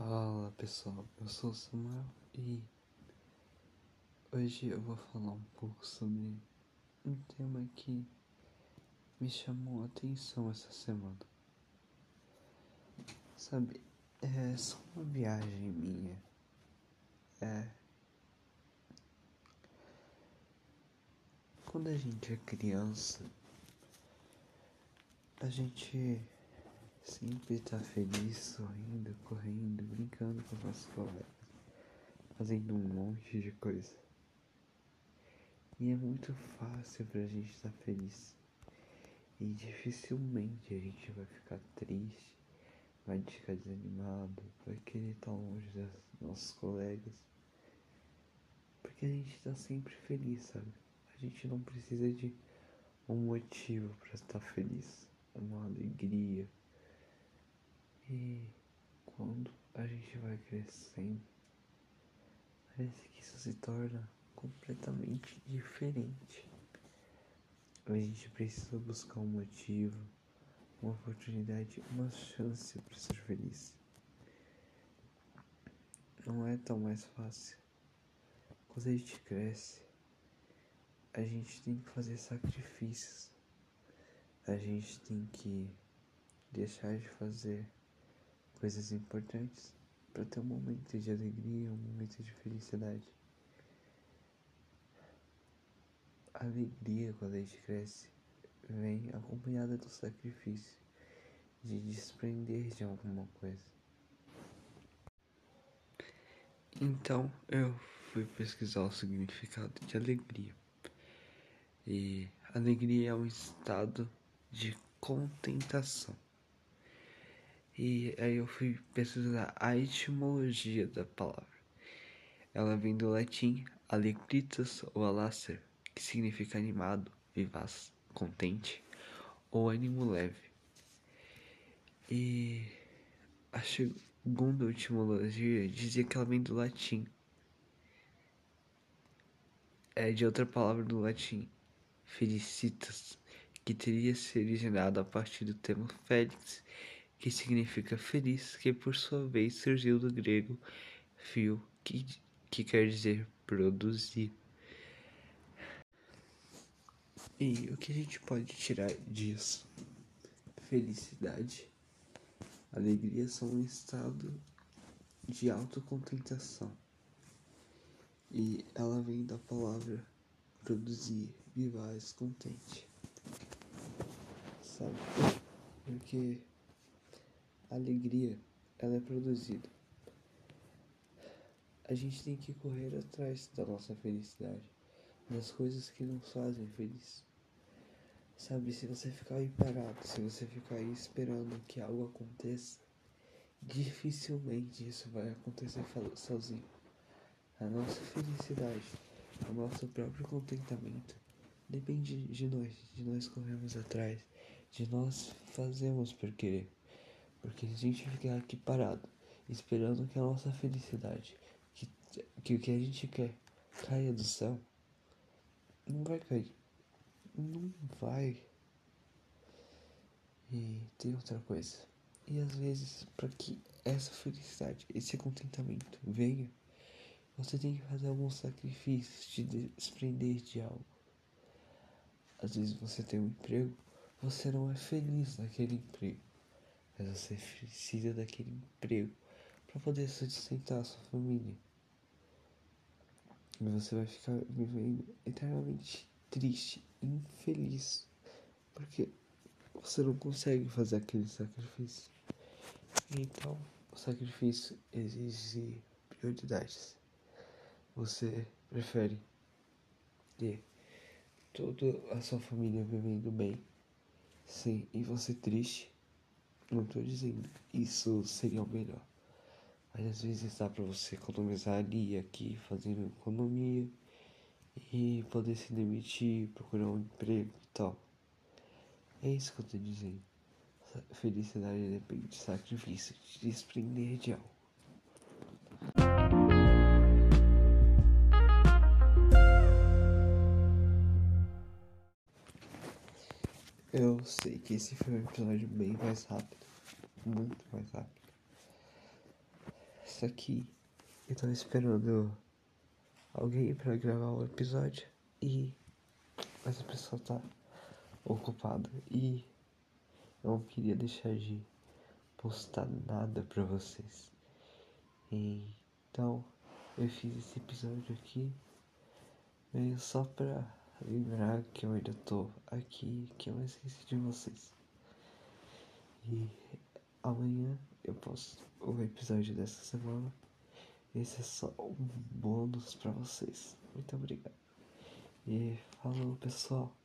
Fala pessoal, eu sou o Samuel e hoje eu vou falar um pouco sobre um tema que me chamou a atenção essa semana. Sabe, é só uma viagem minha. É. Quando a gente é criança, a gente sempre tá feliz, sorrindo, correndo, brincando com os nossos colegas, fazendo um monte de coisa. E é muito fácil pra gente estar tá feliz. E dificilmente a gente vai ficar triste, vai ficar desanimado, vai querer estar longe dos nossos colegas. Porque a gente tá sempre feliz, sabe? A gente não precisa de um motivo para estar feliz, uma alegria e quando a gente vai crescendo, parece que isso se torna completamente diferente. A gente precisa buscar um motivo, uma oportunidade, uma chance para ser feliz. Não é tão mais fácil. Quando a gente cresce, a gente tem que fazer sacrifícios. A gente tem que deixar de fazer coisas importantes para ter um momento de alegria, um momento de felicidade. A alegria quando a gente cresce vem acompanhada do sacrifício de desprender de alguma coisa. Então eu fui pesquisar o significado de alegria. E alegria é um estado de contentação. E aí eu fui pesquisar a etimologia da palavra. Ela vem do latim alegritas ou alacer, que significa animado, vivaz, contente ou ânimo leve. E a segunda etimologia dizia que ela vem do latim. É de outra palavra do latim, felicitas, que teria se originado a partir do termo félix que significa feliz, que por sua vez surgiu do grego fio, que, que quer dizer produzir. E o que a gente pode tirar disso? Felicidade, alegria são um estado de autocontentação. E ela vem da palavra produzir, vivaz, contente. Sabe? Porque alegria ela é produzida. A gente tem que correr atrás da nossa felicidade, das coisas que nos fazem feliz. Sabe, se você ficar aí parado, se você ficar aí esperando que algo aconteça, dificilmente isso vai acontecer sozinho. A nossa felicidade, o nosso próprio contentamento depende de nós, de nós corrermos atrás, de nós fazemos por querer. Porque se a gente ficar aqui parado, esperando que a nossa felicidade, que, que o que a gente quer, caia do céu, não vai cair. Não vai. E tem outra coisa. E às vezes, para que essa felicidade, esse contentamento venha, você tem que fazer alguns sacrifícios, te desprender de algo. Às vezes você tem um emprego, você não é feliz naquele emprego mas você precisa daquele emprego para poder sustentar a sua família. E você vai ficar vivendo eternamente triste, infeliz, porque você não consegue fazer aquele sacrifício. Então, o sacrifício exige prioridades. Você prefere ter toda a sua família vivendo bem, sim, e você triste não tô dizendo isso seria o melhor. Mas às vezes dá pra você economizar ali aqui, fazendo economia e poder se demitir, procurar um emprego e tal. É isso que eu tô dizendo. Felicidade depende de sacrifício, de desprender de algo. Eu sei que esse foi um episódio bem mais rápido. Muito mais rápido. Só que eu tava esperando alguém para gravar o episódio e essa pessoa tá ocupada e eu não queria deixar de postar nada pra vocês. Então eu fiz esse episódio aqui meio só pra lembrar que eu ainda tô aqui, que eu não esqueci de vocês. E amanhã eu posto o episódio dessa semana. Esse é só um bônus pra vocês. Muito obrigado. E falou pessoal.